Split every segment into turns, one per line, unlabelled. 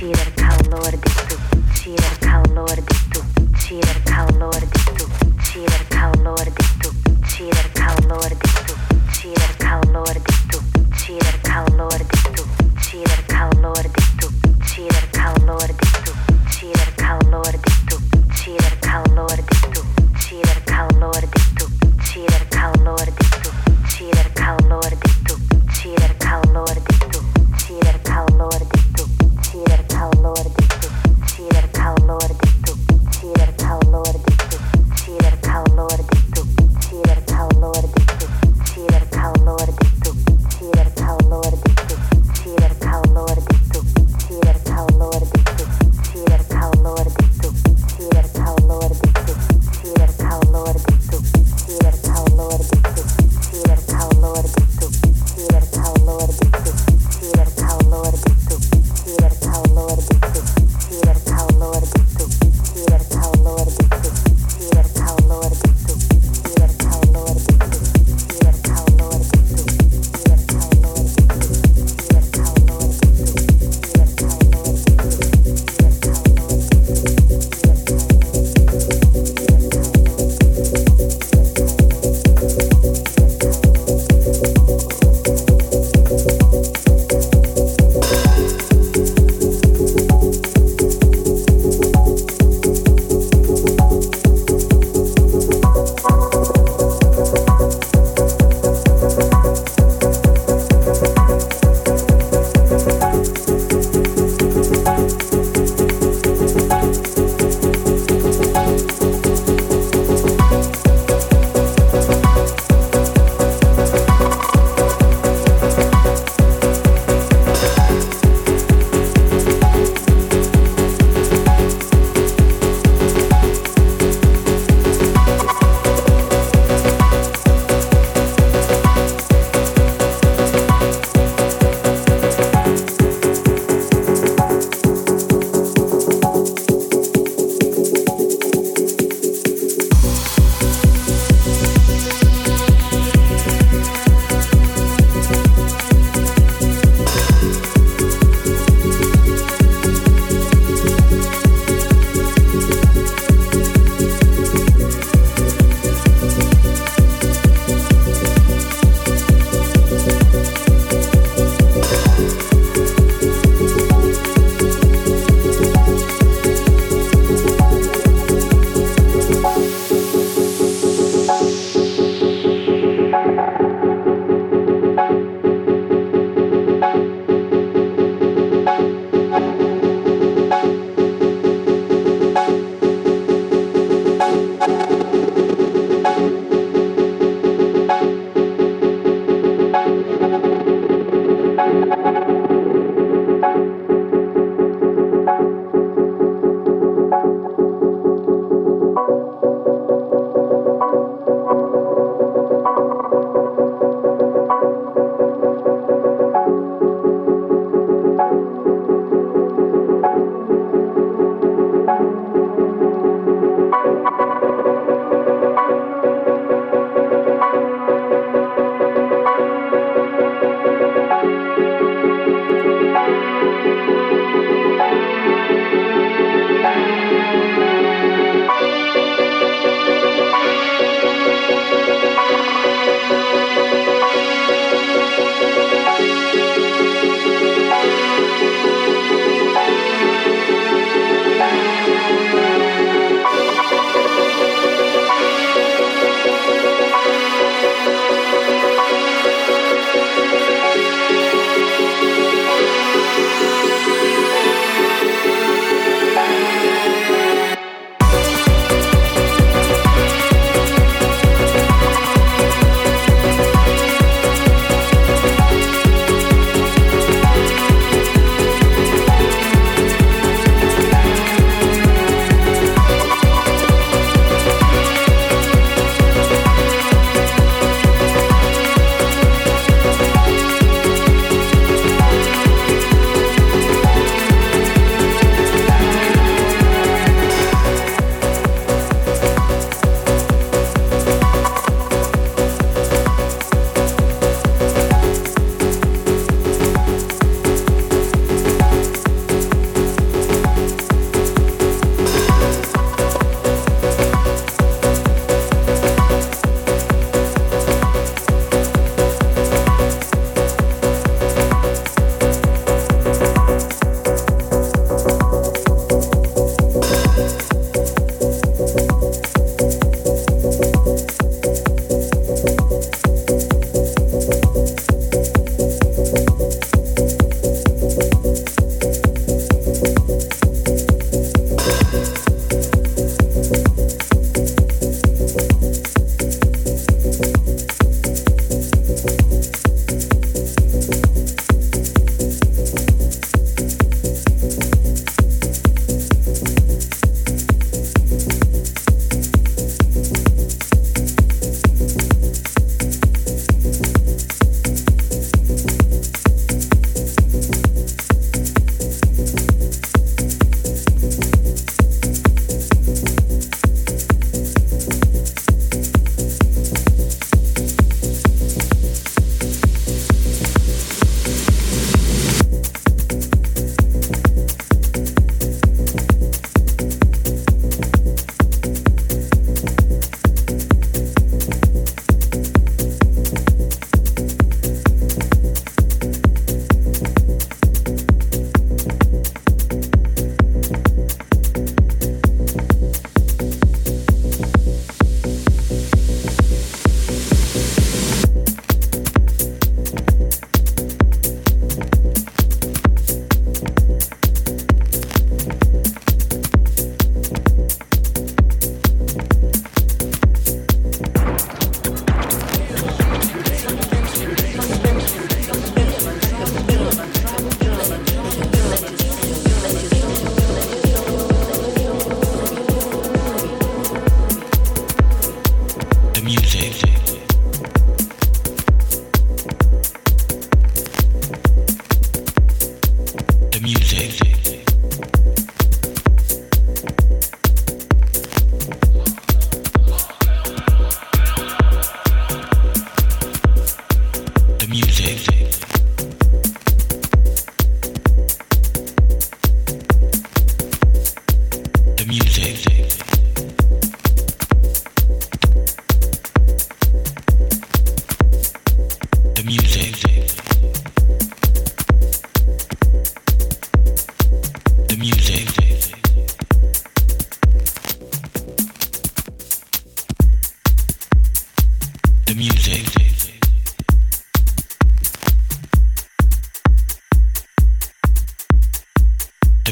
calor de tu, calor de tu.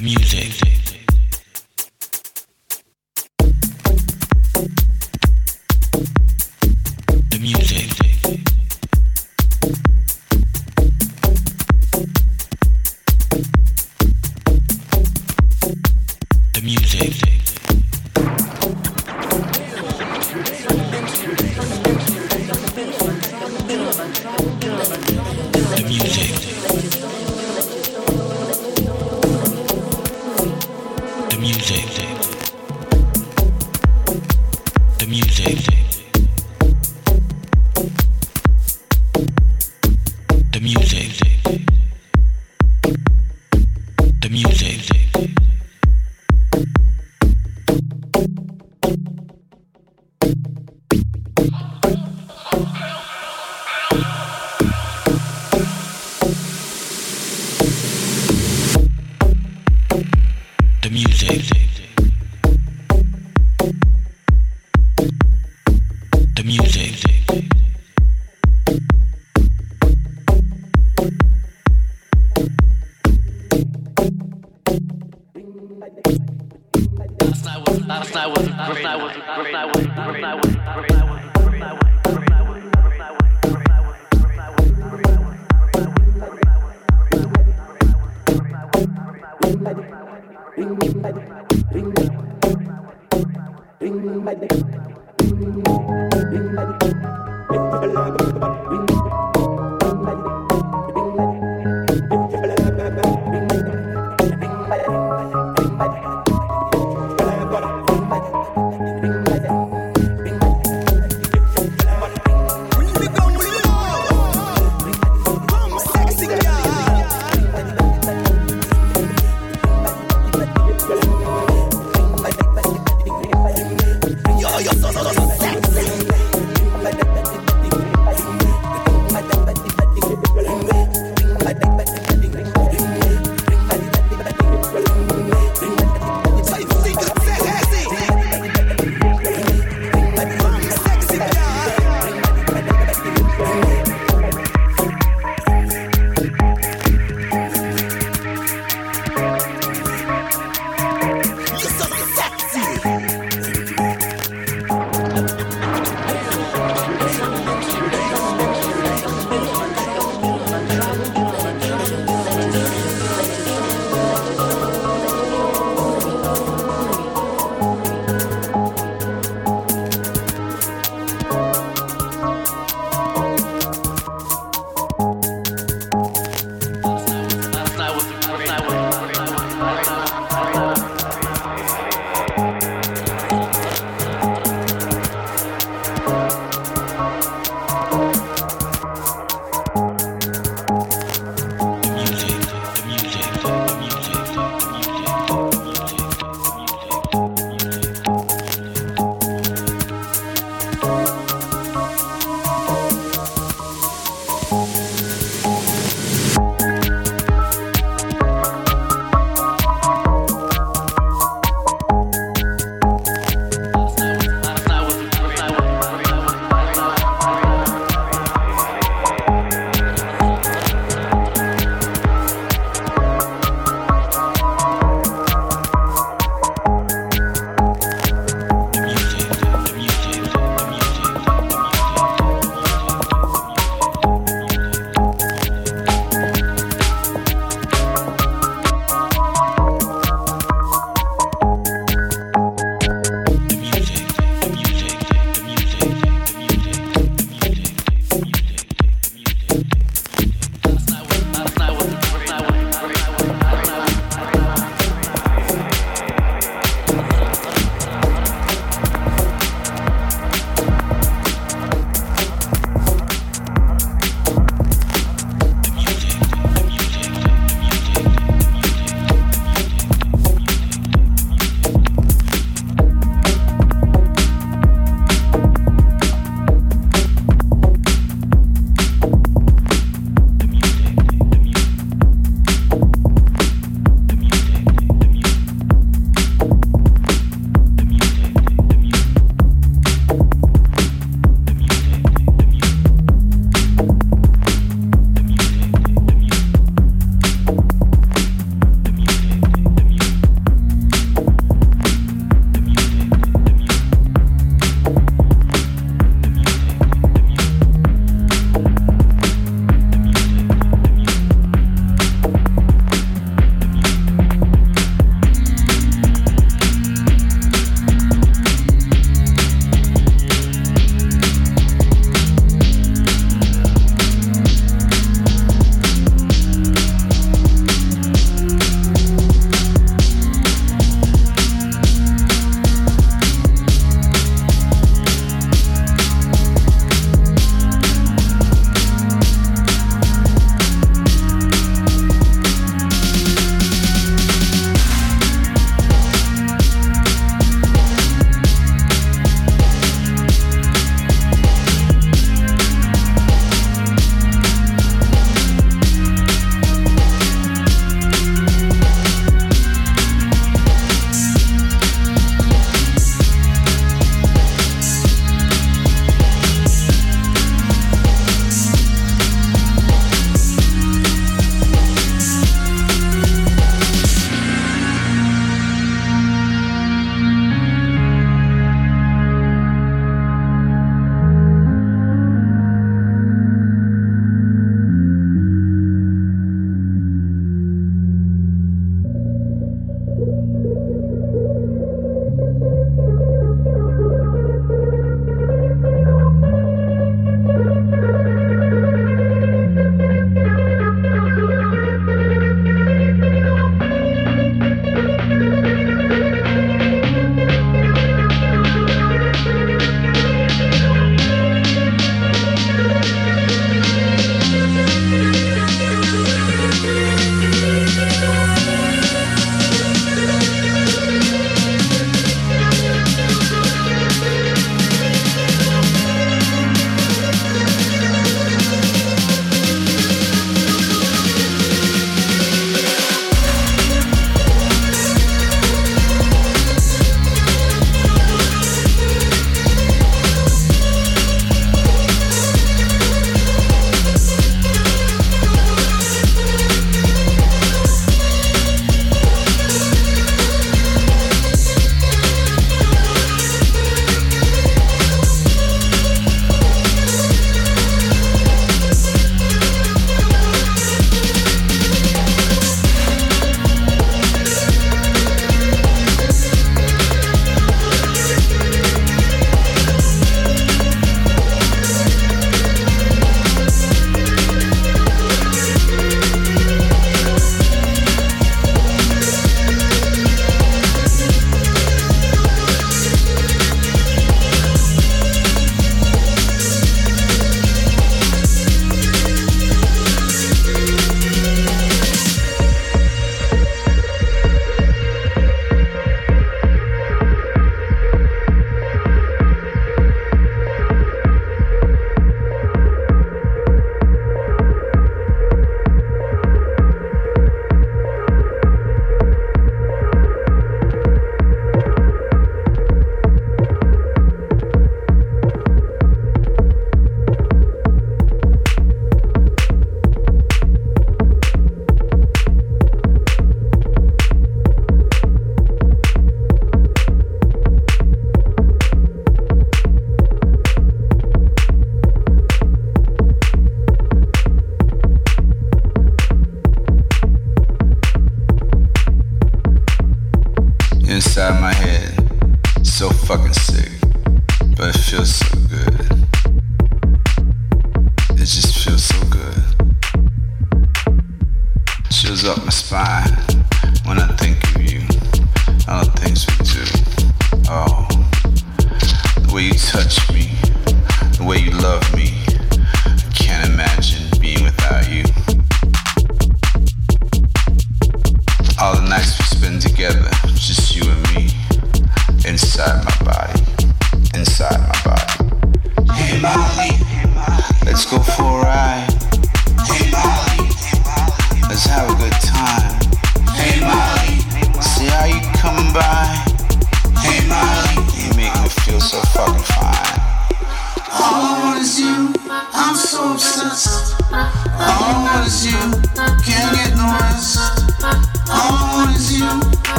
Yo, you're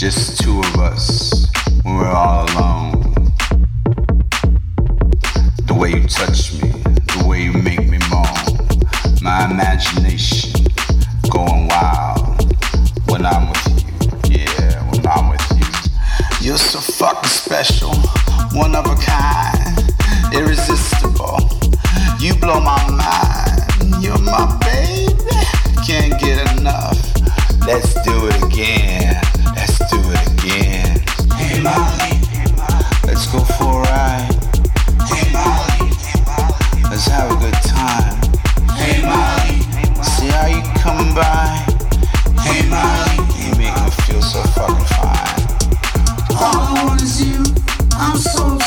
Just two of us when we're all alone. The way you touch me, the way you make me moan. My imagination going wild when I'm with you. Yeah, when I'm with you. You're so fucking special, one of a kind, irresistible. You blow my mind. You're my baby, can't get enough. Let's do it again. Hey Molly, let's go for a ride. Hey Molly, let's have a good time. Hey Molly, see how you by? Hey Molly, you make me feel so fucking fine.
All I want is you. I'm so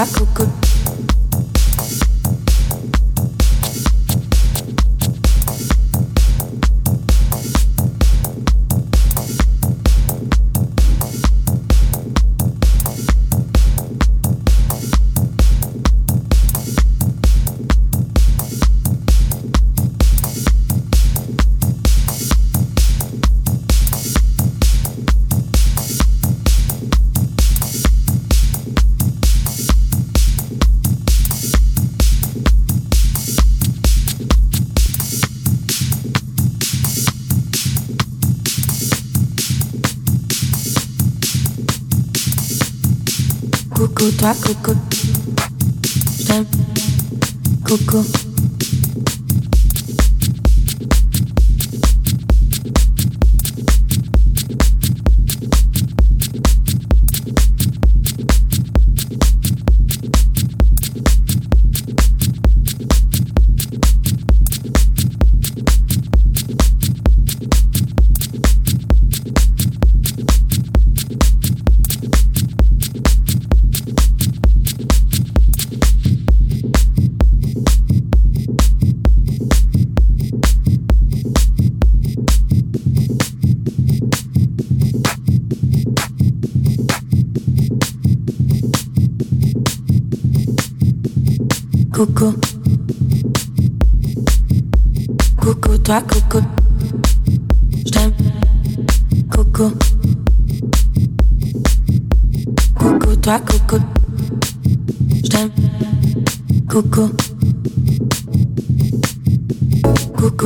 まくく
toi, Coco.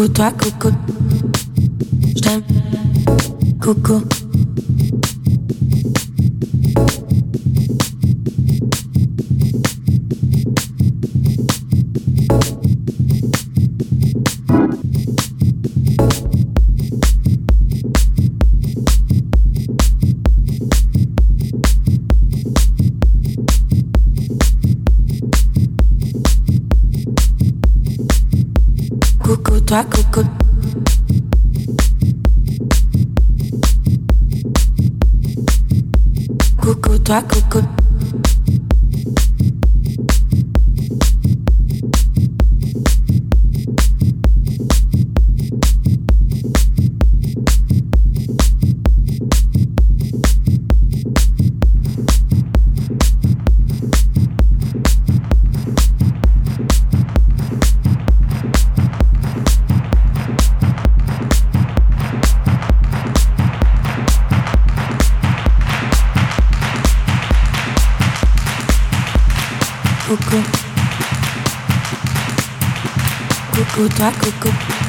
Coco, toi, Coco. Coco, toi, Coco.
Coucou. Coucou, toi, coucou.